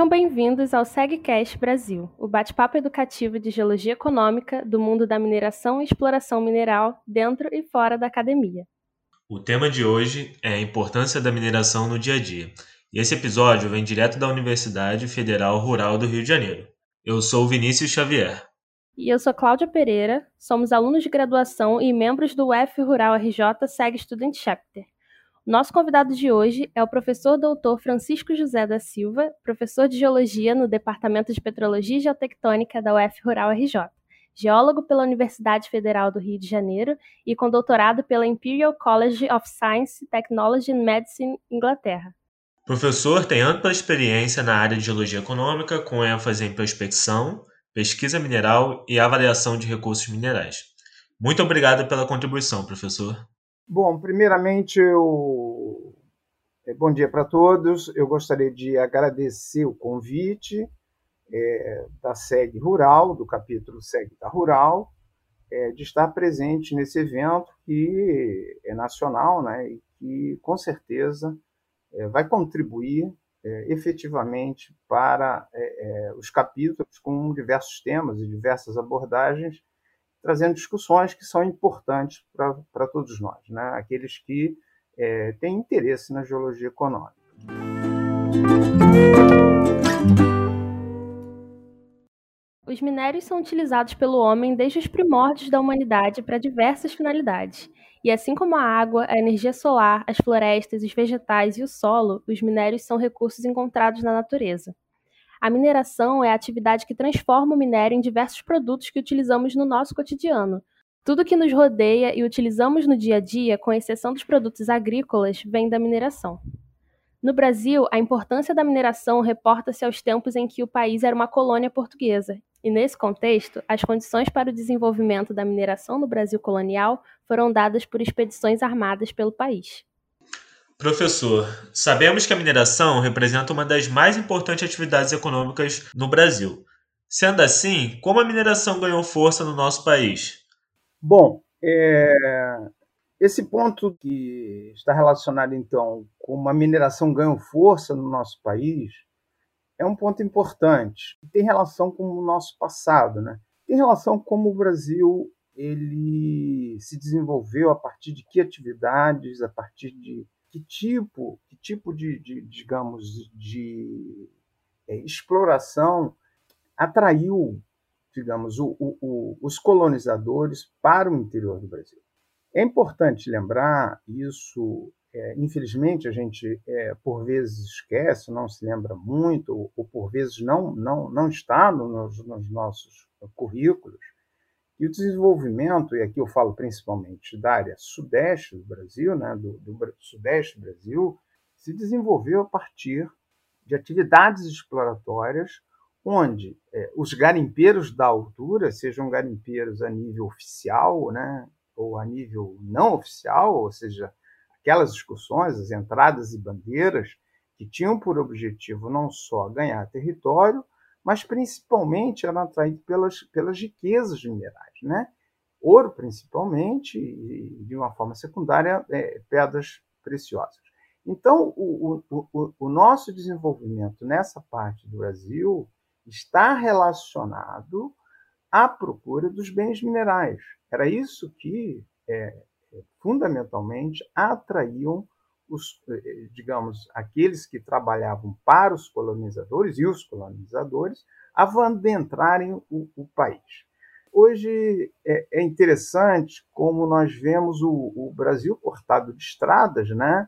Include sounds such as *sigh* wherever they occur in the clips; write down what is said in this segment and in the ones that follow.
Sejam bem-vindos ao SegCast Brasil, o bate-papo educativo de geologia econômica do mundo da mineração e exploração mineral dentro e fora da academia. O tema de hoje é a importância da mineração no dia a dia, e esse episódio vem direto da Universidade Federal Rural do Rio de Janeiro. Eu sou Vinícius Xavier. E eu sou Cláudia Pereira, somos alunos de graduação e membros do UF Rural RJ SEG Student Chapter. Nosso convidado de hoje é o professor doutor Francisco José da Silva, professor de Geologia no Departamento de Petrologia e Geotectônica da UF Rural RJ, geólogo pela Universidade Federal do Rio de Janeiro e com doutorado pela Imperial College of Science, Technology and Medicine, Inglaterra. Professor tem ampla experiência na área de geologia econômica, com ênfase em prospecção, pesquisa mineral e avaliação de recursos minerais. Muito obrigado pela contribuição, professor. Bom, primeiramente, eu... É, bom dia para todos. Eu gostaria de agradecer o convite é, da SEG Rural, do capítulo SEG da Rural, é, de estar presente nesse evento que é nacional né, e que, com certeza, é, vai contribuir é, efetivamente para é, os capítulos com diversos temas e diversas abordagens trazendo discussões que são importantes para todos nós, né? aqueles que é, têm interesse na geologia econômica. Os minérios são utilizados pelo homem desde os primórdios da humanidade para diversas finalidades. E assim como a água, a energia solar, as florestas, os vegetais e o solo, os minérios são recursos encontrados na natureza. A mineração é a atividade que transforma o minério em diversos produtos que utilizamos no nosso cotidiano. Tudo que nos rodeia e utilizamos no dia a dia, com exceção dos produtos agrícolas, vem da mineração. No Brasil, a importância da mineração reporta-se aos tempos em que o país era uma colônia portuguesa, e nesse contexto, as condições para o desenvolvimento da mineração no Brasil colonial foram dadas por expedições armadas pelo país. Professor, sabemos que a mineração representa uma das mais importantes atividades econômicas no Brasil. Sendo assim, como a mineração ganhou força no nosso país? Bom, é... esse ponto que está relacionado então com uma mineração ganhou força no nosso país é um ponto importante. Tem relação com o nosso passado, né? Tem relação com como o Brasil ele se desenvolveu a partir de que atividades, a partir de que tipo, que tipo de, de digamos, de é, exploração atraiu, digamos, o, o, os colonizadores para o interior do Brasil. É importante lembrar isso. É, infelizmente, a gente é, por vezes esquece, não se lembra muito, ou, ou por vezes não, não, não está nos, nos nossos currículos, e o desenvolvimento, e aqui eu falo principalmente da área sudeste do Brasil, né, do, do sudeste do Brasil, se desenvolveu a partir de atividades exploratórias onde é, os garimpeiros da altura, sejam garimpeiros a nível oficial, né, ou a nível não oficial, ou seja, aquelas discussões, as entradas e bandeiras, que tinham por objetivo não só ganhar território, mas principalmente eram atraídos pelas, pelas riquezas minerais, né? Ouro, principalmente, e de uma forma secundária, é, pedras preciosas. Então, o, o, o nosso desenvolvimento nessa parte do Brasil está relacionado à procura dos bens minerais. Era isso que, é, fundamentalmente, atraíam os, eh, digamos, aqueles que trabalhavam para os colonizadores e os colonizadores a adentrarem o, o país. Hoje é, é, interessante como nós vemos o, o, Brasil cortado de estradas, né?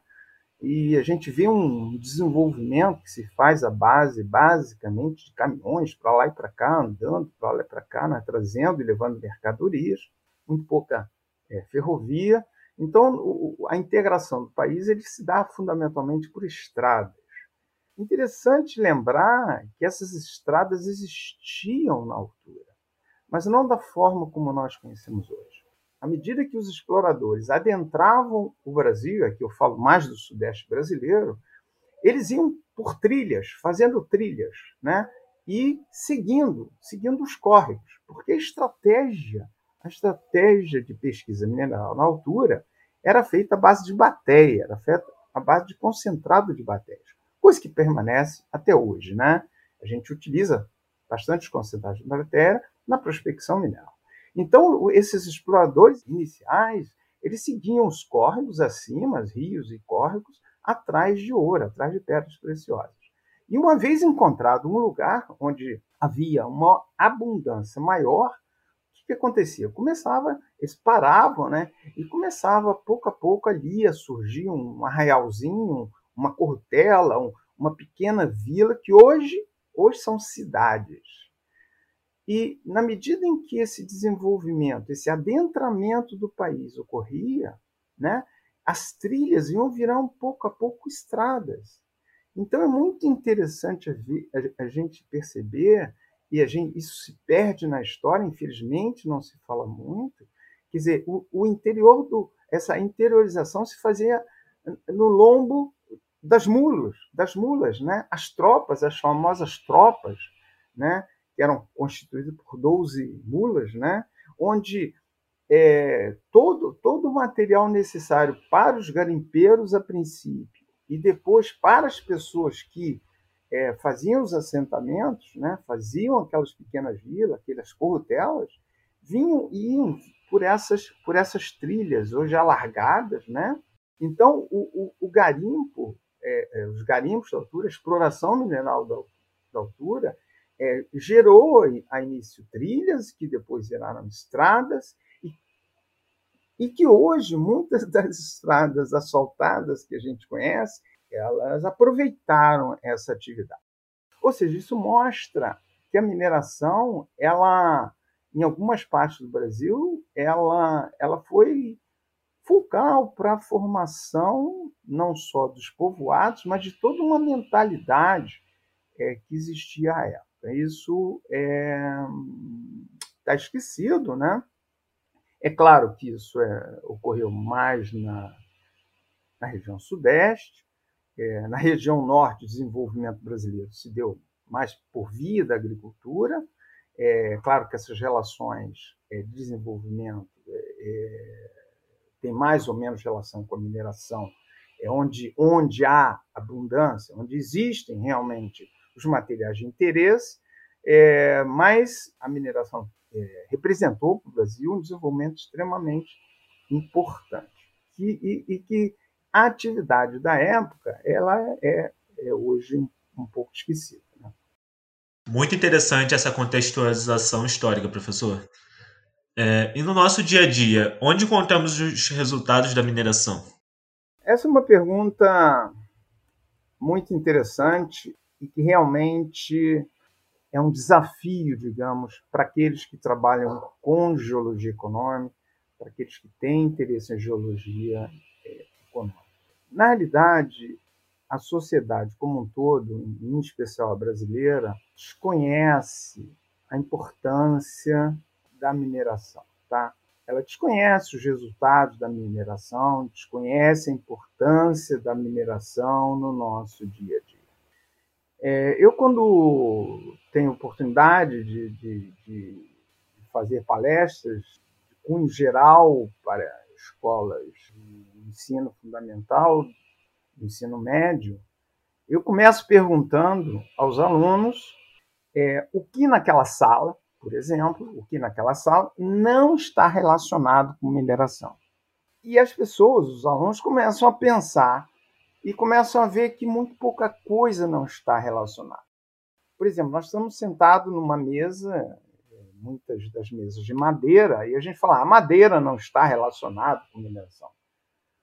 E a gente vê um desenvolvimento que se faz à base, basicamente, de caminhões para lá e para cá, andando para lá e para cá, né? trazendo e levando mercadorias, muito pouca é, ferrovia, então, a integração do país ele se dá fundamentalmente por estradas. Interessante lembrar que essas estradas existiam na altura, mas não da forma como nós conhecemos hoje. À medida que os exploradores adentravam o Brasil, aqui eu falo mais do sudeste brasileiro, eles iam por trilhas, fazendo trilhas, né? E seguindo, seguindo os córregos, porque a estratégia a estratégia de pesquisa mineral na altura era feita à base de bateia, era feita à base de concentrado de batérias, coisa que permanece até hoje, né? A gente utiliza bastante concentragem de matéria na prospecção mineral. Então, esses exploradores iniciais, eles seguiam os córregos acima, rios e córregos, atrás de ouro, atrás de pedras preciosas. E uma vez encontrado um lugar onde havia uma abundância maior, que, que acontecia? Começava, eles paravam, né? E começava pouco a pouco ali a surgir um arraialzinho, uma cortela, um, uma pequena vila que hoje, hoje são cidades. E na medida em que esse desenvolvimento, esse adentramento do país ocorria, né, as trilhas iam virar pouco a pouco estradas. Então é muito interessante a, gente perceber, e a gente, isso se perde na história, infelizmente não se fala muito, quer dizer, o, o interior, do, essa interiorização se fazia no lombo das mulas, das mulas, né? As tropas, as famosas tropas, né? Que eram constituídas por 12 mulas, né? Onde é, todo, todo o material necessário para os garimpeiros a princípio e depois para as pessoas que é, faziam os assentamentos, né, faziam aquelas pequenas vilas, aquelas corrutelas, vinham e iam por essas, por essas trilhas, hoje alargadas. Né? Então, o, o, o garimpo, é, é, os garimpos da altura, a exploração mineral da, da altura, é, gerou a início trilhas, que depois viraram estradas, e que hoje muitas das estradas asfaltadas que a gente conhece, elas aproveitaram essa atividade. Ou seja, isso mostra que a mineração, ela, em algumas partes do Brasil, ela, ela foi fulcral para a formação não só dos povoados, mas de toda uma mentalidade é, que existia à época. Isso está é, tá esquecido, né? É claro que isso é, ocorreu mais na, na região sudeste, é, na região norte, o desenvolvimento brasileiro se deu mais por via da agricultura. É claro que essas relações é, de desenvolvimento é, é, têm mais ou menos relação com a mineração, é onde, onde há abundância, onde existem realmente os materiais de interesse, é, mas a mineração é, representou para o Brasil um desenvolvimento extremamente importante. E, e, e, que a atividade da época ela é, é hoje um pouco esquecida. Né? Muito interessante essa contextualização histórica, professor. É, e no nosso dia a dia, onde encontramos os resultados da mineração? Essa é uma pergunta muito interessante e que realmente é um desafio, digamos, para aqueles que trabalham com geologia econômica, para aqueles que têm interesse em geologia é, econômica. Na realidade, a sociedade como um todo, em especial a brasileira, desconhece a importância da mineração, tá? Ela desconhece os resultados da mineração, desconhece a importância da mineração no nosso dia a dia. É, eu, quando tenho oportunidade de, de, de, fazer palestras de geral para escolas ensino fundamental, ensino médio, eu começo perguntando aos alunos é, o que naquela sala, por exemplo, o que naquela sala não está relacionado com mineração. E as pessoas, os alunos, começam a pensar e começam a ver que muito pouca coisa não está relacionada. Por exemplo, nós estamos sentados numa mesa, muitas das mesas de madeira, e a gente fala, a ah, madeira não está relacionada com mineração.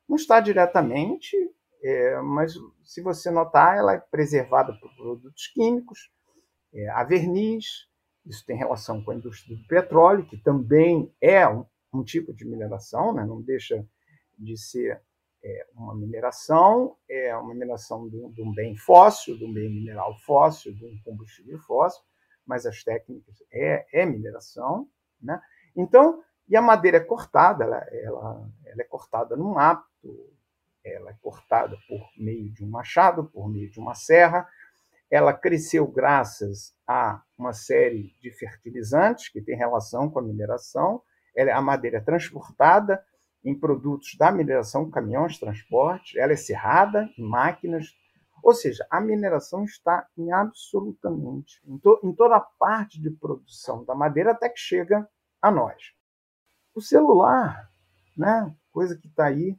Não está diretamente, é, mas se você notar, ela é preservada por produtos químicos, é, a verniz, isso tem relação com a indústria do petróleo, que também é um, um tipo de mineração, né? não deixa de ser é uma mineração, é uma mineração de um, de um, bem fóssil, de um bem mineral fóssil, de um combustível fóssil, mas as técnicas é, é mineração, né? Então, e a madeira é cortada, ela, ela, ela é cortada num ela é cortada por meio de um machado, por meio de uma serra, ela cresceu graças a uma série de fertilizantes que tem relação com a mineração, ela, a madeira é transportada em produtos da mineração, caminhões, transporte, ela é serrada em máquinas, Ou seja, a mineração está em absolutamente, em, to, em toda a parte de produção da madeira até que chega a nós. O celular, né, coisa que está aí,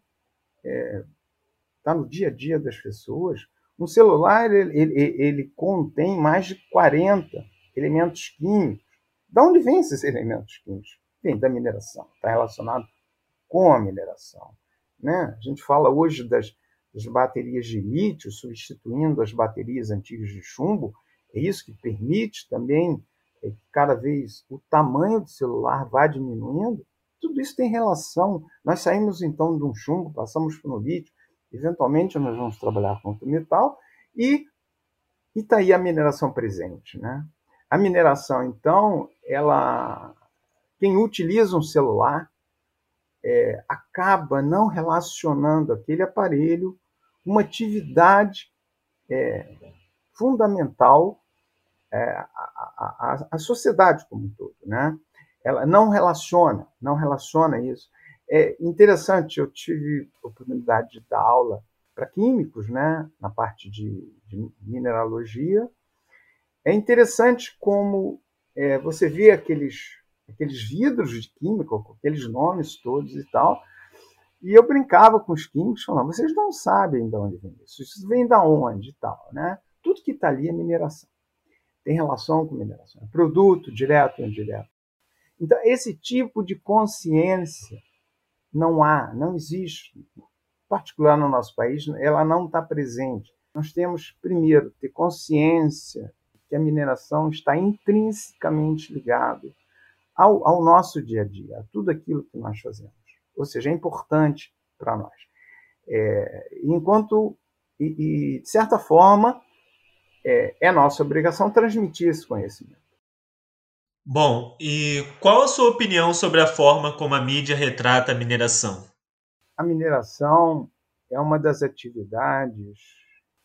está é, no dia a dia das pessoas, um celular ele, ele, ele, contém mais de 40 elementos químicos. De onde vêm esses elementos químicos? Vem da mineração, está relacionado com a mineração. Né? A gente fala hoje das, das baterias de lítio substituindo as baterias antigas de chumbo, é isso que permite também é, que cada vez o tamanho do celular vá diminuindo. Tudo isso tem relação. Nós saímos então de um chumbo, passamos para um lítio, eventualmente nós vamos trabalhar com o metal e está aí a mineração presente. Né? A mineração, então, ela, quem utiliza um celular é, acaba não relacionando aquele aparelho uma atividade é, fundamental é, à, à, sociedade como um todo, né? Ela não relaciona, não relaciona isso. É interessante, eu tive oportunidade de dar aula para químicos, né, na parte de, de mineralogia. É interessante como é, você vê aqueles aqueles vidros de química, com aqueles nomes todos e tal. E eu brincava com os químicos, falando, vocês não sabem de onde vem isso, isso vem da onde e tal, né? Tudo que está ali é mineração. Tem relação com mineração. É produto, direto ou indireto. Então, esse tipo de consciência não há, não existe. Particular no nosso país, ela não está presente. Nós temos, primeiro, ter consciência que a mineração está intrinsecamente ligada ao, ao nosso dia a dia, a tudo aquilo que nós fazemos. Ou seja, é importante para nós. É, enquanto, e, e, de certa forma, é, é nossa obrigação transmitir esse conhecimento. Bom, e qual a sua opinião sobre a forma como a mídia retrata a mineração? A mineração é uma das atividades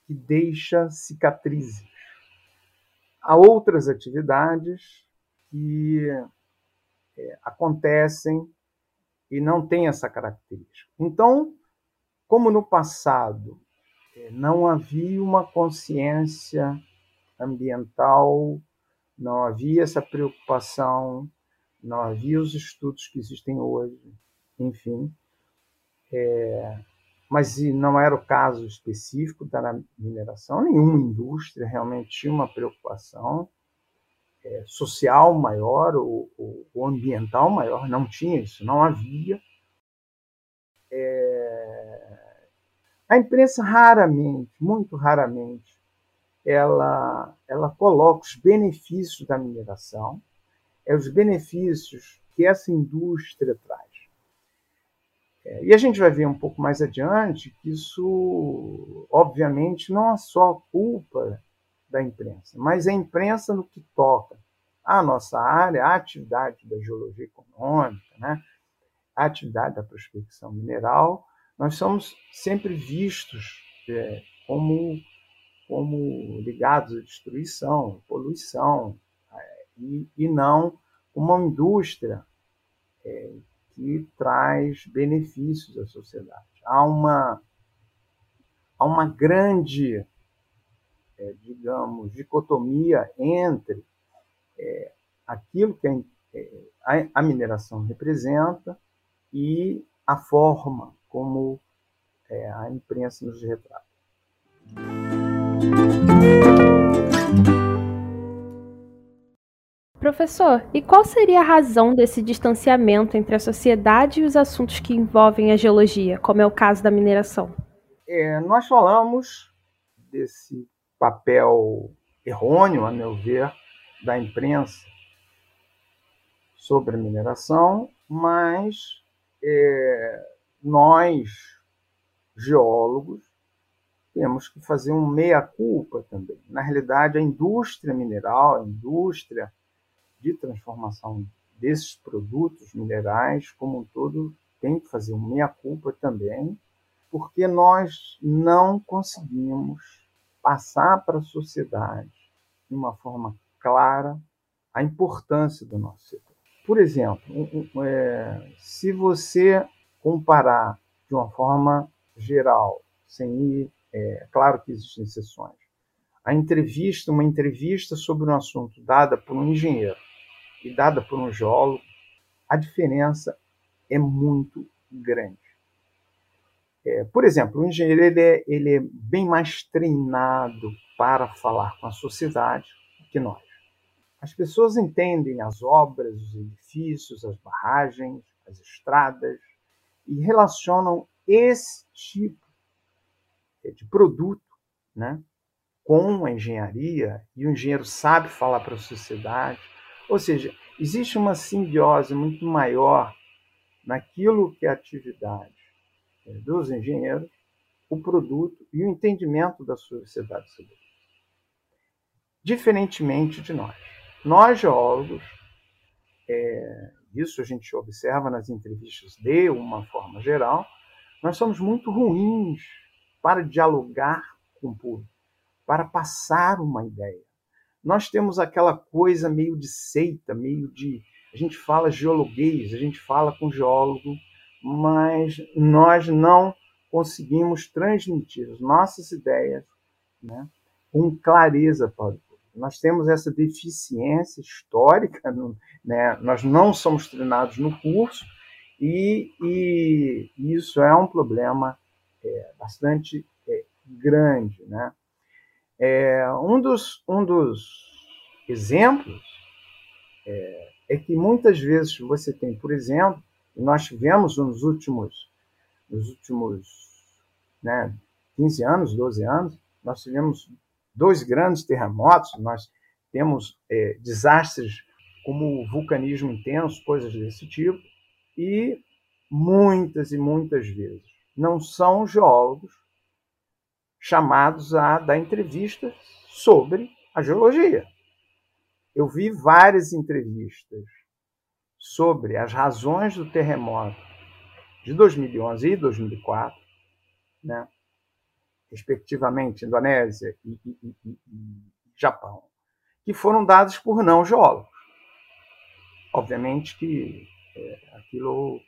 que deixa cicatrizes. Há outras atividades que é, acontecem e não têm essa característica. Então, como no passado é, não havia uma consciência ambiental, não havia essa preocupação, não havia os estudos que existem hoje, enfim. É, mas não era o caso específico da mineração, nenhuma indústria realmente tinha uma preocupação é, social maior ou, ou, ambiental maior, não tinha isso, não havia. É... A imprensa raramente, muito raramente, ela, ela coloca os benefícios da mineração, é os benefícios que essa indústria traz. É, e a gente vai ver um pouco mais adiante que isso, obviamente, não é só culpa da imprensa, mas a imprensa no que toca à nossa área, à atividade da geologia econômica, né, à atividade da prospecção mineral, nós somos sempre vistos é, como, como ligados à destruição, poluição, é, e, e não uma indústria é, que traz benefícios à sociedade. Há uma, há uma grande é, digamos, dicotomia entre é, aquilo que a, a, mineração representa e a forma como é, a imprensa nos retrata. Professor, e qual seria a razão desse distanciamento entre a sociedade e os assuntos que envolvem a geologia, como é o caso da mineração? É, nós falamos desse papel errôneo, a meu ver, da imprensa sobre a mineração, mas é, nós, geólogos, temos que fazer um meia-culpa também. Na realidade, a indústria mineral, a indústria de transformação desses produtos minerais, como um todo, tem que fazer um meia-culpa também, porque nós não conseguimos passar para a sociedade de uma forma clara a importância do nosso setor. Por exemplo, é, se você comparar de uma forma geral, sem ir É claro que existem exceções. A entrevista, uma entrevista sobre um assunto dada por um engenheiro e dada por um geólogo, a diferença é muito grande. É, por exemplo, o engenheiro ele é, ele é bem mais treinado para falar com a sociedade que nós. As pessoas entendem as obras, os edifícios, as barragens, as estradas e relacionam esse tipo de produto né, com a engenharia e o engenheiro sabe falar para a sociedade. Ou seja, existe uma simbiose muito maior naquilo que é a atividade é, dos engenheiros, o produto e o entendimento da sociedade sobre isso. Diferentemente de nós. Nós, geólogos, é, isso a gente observa nas entrevistas de uma forma geral, nós somos muito ruins para dialogar com o público, para passar uma ideia. Nós temos aquela coisa meio de seita, meio de. A gente fala geologuês, a gente fala com geólogo, mas nós não conseguimos transmitir as nossas ideias né, com clareza para o público. Nós temos essa deficiência histórica, *laughs* né, nós não somos treinados no curso, e, e isso é um problema é, bastante é, grande. Né? É, um, dos, um dos exemplos é, é que muitas vezes você tem, por exemplo, nós tivemos nos últimos, nos últimos né, 15 anos, 12 anos, nós tivemos dois grandes terremotos, nós temos é, desastres como vulcanismo intenso, coisas desse tipo, e muitas e muitas vezes não são geólogos chamados a dar entrevistas sobre a geologia. Eu vi várias entrevistas sobre as razões do terremoto de 2011 e 2004, né, respectivamente Indonésia e, e, e, e Japão, que foram dados por não geólogos. Obviamente que é, aquilo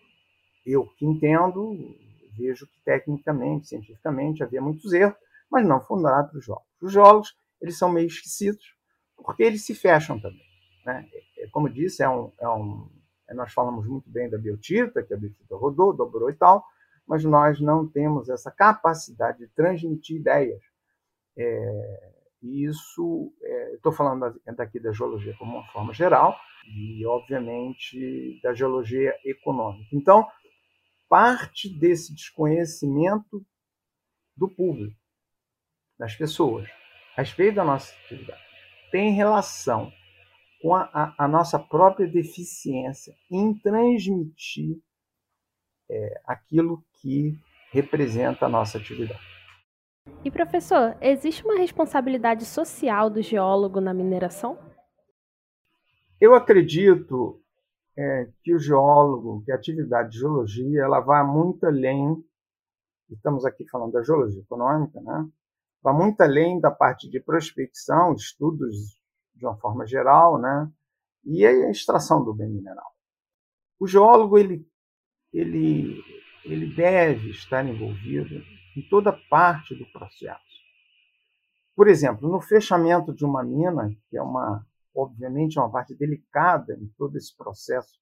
eu que entendo, vejo que tecnicamente, cientificamente, havia muitos erros, mas não para os geólogos. Os geólogos eles são meio esquecidos, porque eles se fecham também. Né? É, como disse, é um, é um é, nós falamos muito bem da biotita, que a biotita rodou, dobrou e tal, mas nós não temos essa capacidade de transmitir ideias. É, e isso, é, estou falando daqui da geologia como uma forma geral, e, obviamente, da geologia econômica. Então, parte desse desconhecimento do público, das pessoas, a respeito da nossa atividade, tem relação com a, a, a nossa própria deficiência em transmitir é, aquilo que representa a nossa atividade. E professor, existe uma responsabilidade social do geólogo na mineração? Eu acredito é, que o geólogo, que a atividade de geologia, ela vai muito além. Estamos aqui falando da geologia econômica, né? Vai muito além da parte de prospecção, estudos de uma forma geral, né? E a extração do bem mineral. O geólogo ele ele ele deve estar envolvido em toda parte do processo. Por exemplo, no fechamento de uma mina, que é uma obviamente é uma parte delicada em todo esse processo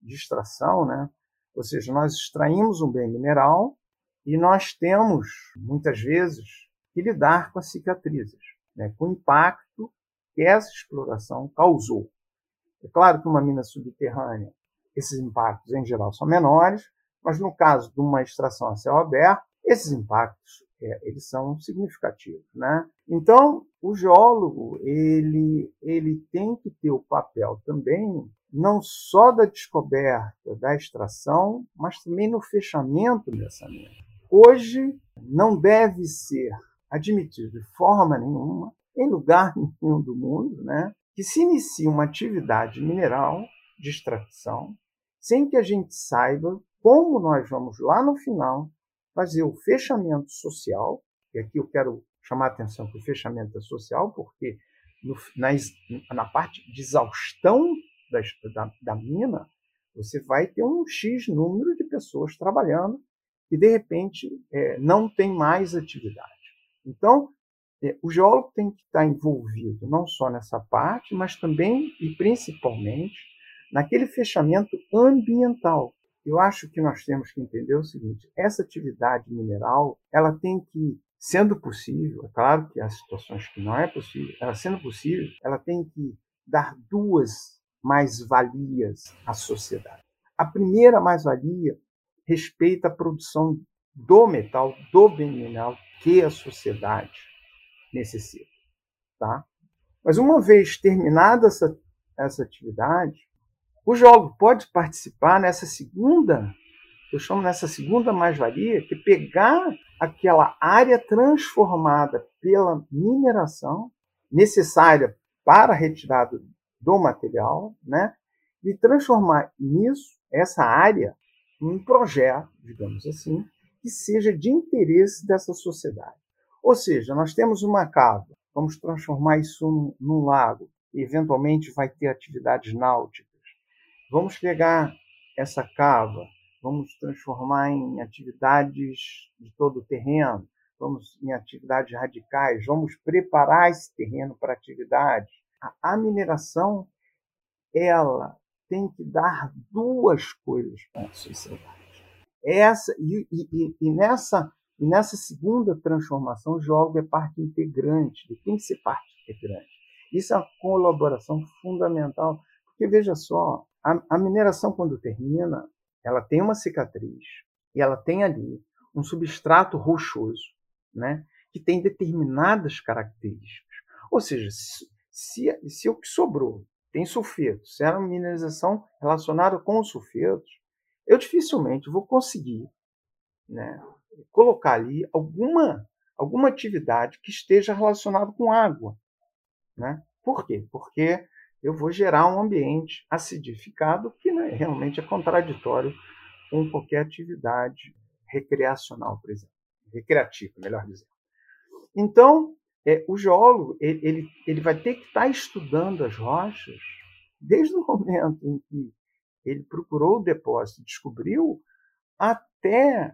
de extração, né? Ou seja, nós extraímos um bem mineral e nós temos muitas vezes que lidar com as cicatrizes, né? com o impacto que essa exploração causou. É claro que uma mina subterrânea, esses impactos em geral são menores, mas no caso de uma extração a céu aberto, esses impactos é, eles são significativos, né? Então, o geólogo ele ele tem que ter o papel também não só da descoberta, da extração, mas também no fechamento dessa mina. Hoje não deve ser admitido de forma nenhuma em lugar *laughs* nenhum do mundo, né, que se inicie uma atividade mineral de extração sem que a gente saiba como nós vamos lá no final fazer o fechamento social, e aqui eu quero chamar a atenção para o fechamento social, porque no, na, na, parte de exaustão da, da, da mina, você vai ter um X número de pessoas trabalhando e, de repente, é, não tem mais atividade. Então, é, o geólogo tem que estar envolvido não só nessa parte, mas também e principalmente naquele fechamento ambiental. Eu acho que nós temos que entender o seguinte: essa atividade mineral, ela tem que, sendo possível, é claro que há situações que não é possível, ela sendo possível, ela tem que dar duas mais-valias à sociedade. A primeira mais-valia respeita a produção do metal, do bem mineral que a sociedade necessita. Tá? Mas uma vez terminada essa, essa atividade, o geólogo pode participar nessa segunda, eu chamo nessa segunda mais-valia, que pegar aquela área transformada pela mineração, necessária para a retirada do material, né? e transformar nisso, essa área, um projeto, digamos assim, que seja de interesse dessa sociedade. Ou seja, nós temos uma cava, vamos transformar isso num, num lago, eventualmente vai ter atividades náuticas. Vamos pegar essa cava, vamos transformar em atividades de todo o terreno, vamos em atividades radicais, vamos preparar esse terreno para atividades. A, mineração, ela tem que dar duas coisas para a sociedade. Essa, e, e, e nessa e nessa segunda transformação, o jogo é parte integrante, ele tem que ser parte integrante. Isso é uma colaboração fundamental, porque veja só, a, a mineração quando termina, ela tem uma cicatriz e ela tem ali um substrato rochoso, né, que tem determinadas características. Ou seja, se, se, se o que sobrou tem sulfeto, se era uma mineralização relacionada com os sulfetos, eu dificilmente vou conseguir né, colocar ali alguma, alguma atividade que esteja relacionada com água. Né? Por quê? Porque eu vou gerar um ambiente acidificado que né, realmente é contraditório com qualquer atividade recreacional, por exemplo. Recreativa, melhor dizendo. Então, é, o geólogo ele, ele, ele vai ter que estar estudando as rochas desde o momento em que ele procurou o depósito, descobriu, até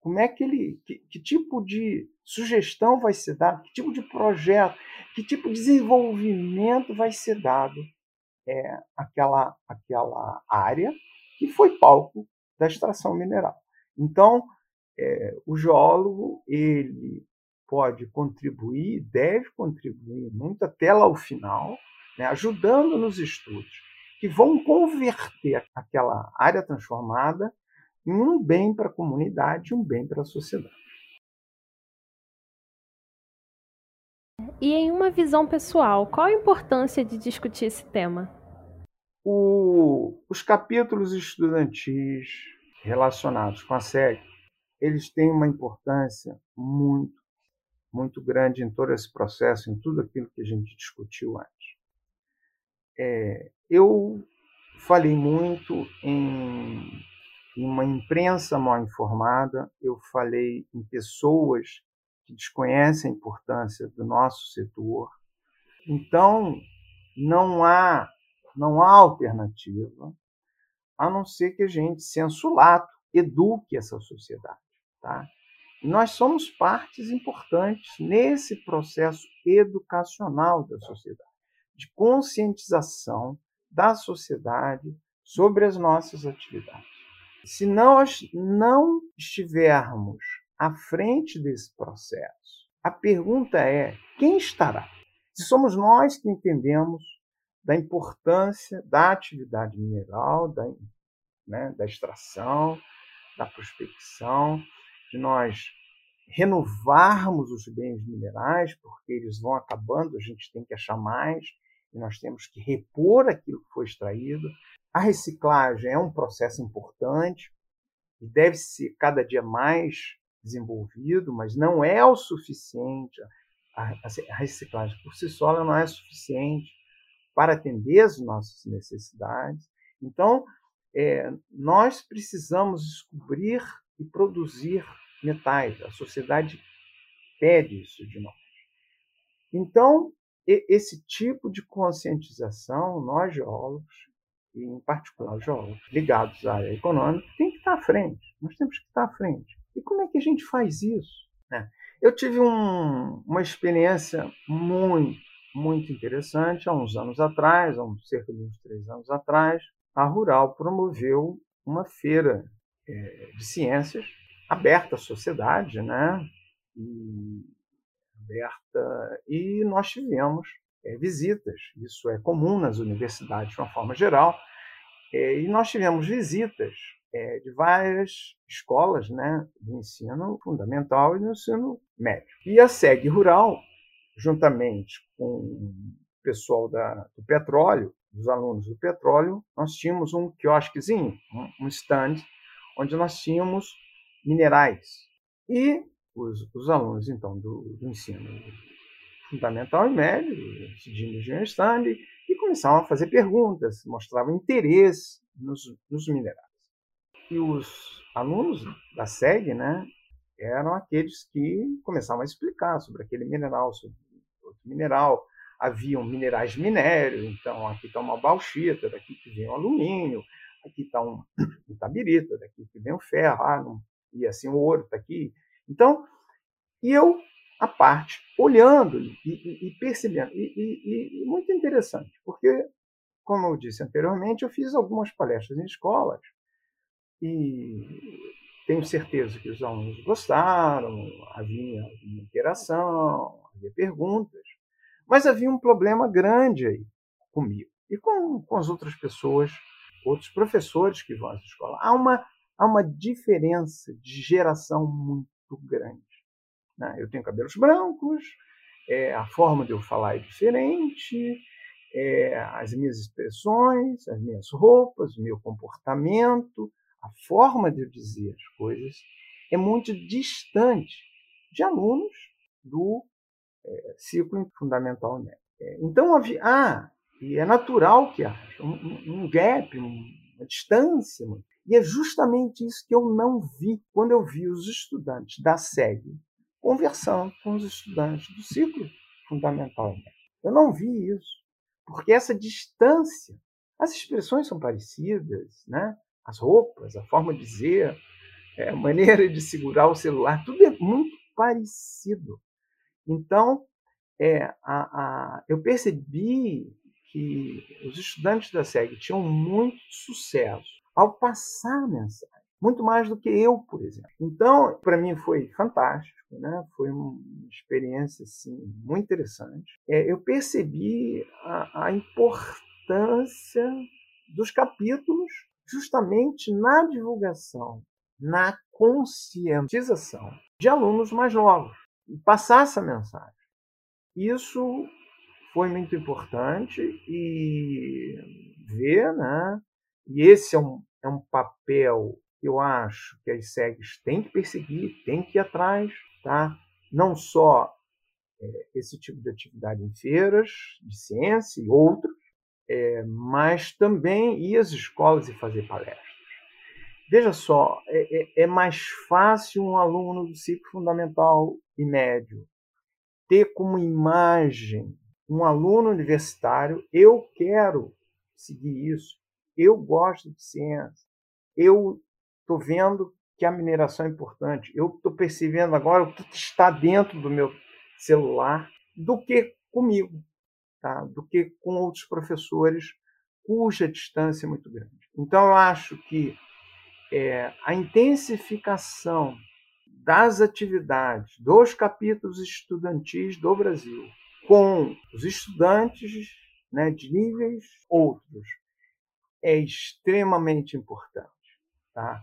como é que ele, que, que, tipo de sugestão vai ser dado, que tipo de projeto, que tipo de desenvolvimento vai ser dado é, aquela, aquela área que foi palco da extração mineral. Então, é, o geólogo ele pode contribuir, deve contribuir muito até lá o final, né, ajudando nos estudos que vão converter aquela área transformada um bem para a comunidade, um bem para a sociedade. E em uma visão pessoal, qual a importância de discutir esse tema? O, os capítulos estudantis relacionados com a série, eles têm uma importância muito, muito grande em todo esse processo, em tudo aquilo que a gente discutiu antes. É, eu falei muito em em uma imprensa mal informada, eu falei em pessoas que desconhecem a importância do nosso setor. Então, não há não há alternativa a não ser que a gente, senso lato, eduque essa sociedade. Tá? E nós somos partes importantes nesse processo educacional da sociedade, de conscientização da sociedade sobre as nossas atividades. Se nós não estivermos à frente desse processo, a pergunta é: quem estará? Se somos nós que entendemos da importância da atividade mineral, da, né, da extração, da prospecção, de nós renovarmos os bens minerais, porque eles vão acabando, a gente tem que achar mais, e nós temos que repor aquilo que foi extraído. A reciclagem é um processo importante e deve ser cada dia mais desenvolvido, mas não é o suficiente. A, reciclagem por si só não é suficiente para atender as nossas necessidades. Então, é, nós precisamos descobrir e produzir metais. A sociedade pede isso de nós. Então, esse tipo de conscientização, nós geólogos, e em particular os jovens ligados à área econômica, tem que estar à frente. Nós temos que estar à frente. E como é que a gente faz isso? Né? Eu tive um, uma experiência muito, muito interessante há uns anos atrás, há uns, cerca de uns três anos atrás. A Rural promoveu uma feira é, de ciências aberta à sociedade, né? E, aberta, e nós tivemos é, visitas, isso é comum nas universidades de uma forma geral, é, e nós tivemos visitas é, de várias escolas né, do ensino fundamental e do ensino médio. E a SEG Rural, juntamente com o pessoal da, do petróleo, dos alunos do petróleo, nós tínhamos um quiosquezinho, um stand, onde nós tínhamos minerais. E os, os alunos, então, do, do, ensino fundamental e médio, decidindo o stand, e começavam a fazer perguntas, mostravam interesse nos, nos minerais. E os alunos da SEG né, eram aqueles que começavam a explicar sobre aquele mineral, sobre outro mineral. Haviam minerais de minério, então aqui está uma bauxita, daqui que vem o alumínio, aqui está um, *coughs* um tabirita, daqui que vem o ferro, ah, não, e assim o ouro está aqui. Então, e eu, a parte, olhando e, e, e percebendo, e, e muito interessante, porque, como eu disse anteriormente, eu fiz algumas palestras em escolas, e tenho certeza que os alunos gostaram, havia interação, havia perguntas, mas havia um problema grande aí comigo e com, com as outras pessoas, outros professores que vão à escola. Há uma, há uma diferença de geração muito grande. Né? Eu tenho cabelos brancos, é, a forma de eu falar é diferente, é, as minhas expressões, as minhas roupas, o meu comportamento, a forma de dizer as coisas é muito distante de alunos do é, ciclo fundamental médio. É, então, havia, ah, e é natural que haja um, um gap, uma distância. E é justamente isso que eu não vi quando eu vi os estudantes da SEG conversando com os estudantes do ciclo fundamental médio. Eu não vi isso, porque essa distância, as expressões são parecidas, né? As roupas, a forma de dizer, é, a maneira de segurar o celular, tudo é muito parecido. Então, é, a, a, eu percebi que os estudantes da SEG tinham muito sucesso ao passar a mensagem, muito mais do que eu, por exemplo. Então, para mim foi fantástico, né? foi uma experiência assim, muito interessante. É, eu percebi a, a importância dos capítulos justamente na divulgação, na conscientização de alunos mais novos e passar essa mensagem. Isso foi muito importante e ver, né? E esse é um, é um papel que eu acho que as SEGs têm que perseguir, têm que ir atrás, tá? Não só é, esse tipo de atividade em feiras de ciência e outros, é, mas também ir às escolas e fazer palestras. Veja só, é, é, é mais fácil um aluno do ciclo fundamental e médio ter como imagem um aluno universitário, eu quero seguir isso, eu gosto de ciência, eu estou vendo que a mineração é importante, eu estou percebendo agora o que está dentro do meu celular, do que comigo tá? do que com outros professores cuja distância é muito grande. Então, eu acho que é, a intensificação das atividades dos capítulos estudantis do Brasil com os estudantes né, de níveis outros é extremamente importante. Tá?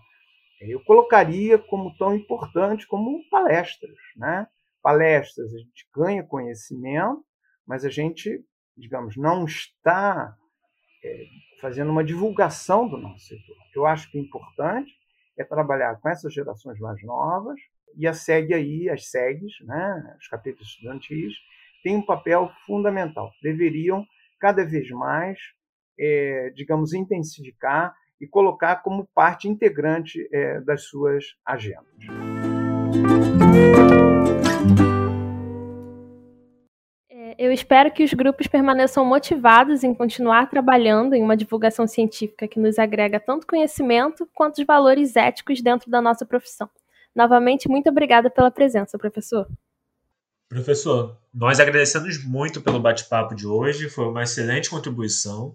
Eu colocaria como tão importante como palestras. Né? Palestras, a gente ganha conhecimento, mas a gente digamos, não está é, fazendo uma divulgação do nosso setor. Eu acho que o importante é trabalhar com essas gerações mais novas e a SEG aí, as SEGs, né, os capítulos estudantis, têm um papel fundamental. Deveriam cada vez mais, é, digamos, intensificar e colocar como parte integrante é, das suas agendas. Eu espero que os grupos permaneçam motivados em continuar trabalhando em uma divulgação científica que nos agrega tanto conhecimento quanto os valores éticos dentro da nossa profissão. Novamente, muito obrigada pela presença, professor. Professor, nós agradecemos muito pelo bate-papo de hoje, foi uma excelente contribuição.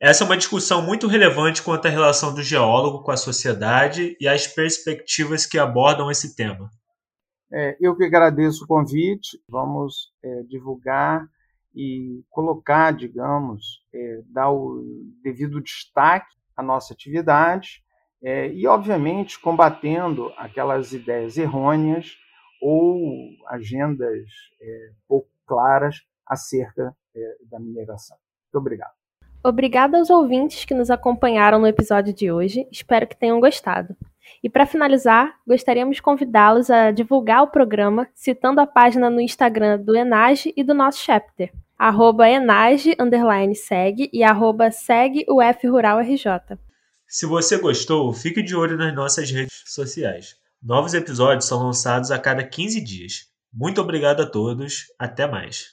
Essa é uma discussão muito relevante quanto à relação do geólogo com a sociedade e as perspectivas que abordam esse tema. É, eu que agradeço o convite. Vamos é, divulgar e colocar, digamos, é, dar o devido destaque à nossa atividade é, e, obviamente, combatendo aquelas ideias errôneas ou agendas é, pouco claras acerca é, da mineração. Muito obrigado. Obrigada aos ouvintes que nos acompanharam no episódio de hoje. Espero que tenham gostado. E para finalizar, gostaríamos de convidá-los a divulgar o programa citando a página no Instagram do Enage e do nosso chapter, arroba enage, segue e arroba segue. Se você gostou, fique de olho nas nossas redes sociais. Novos episódios são lançados a cada 15 dias. Muito obrigado a todos, até mais.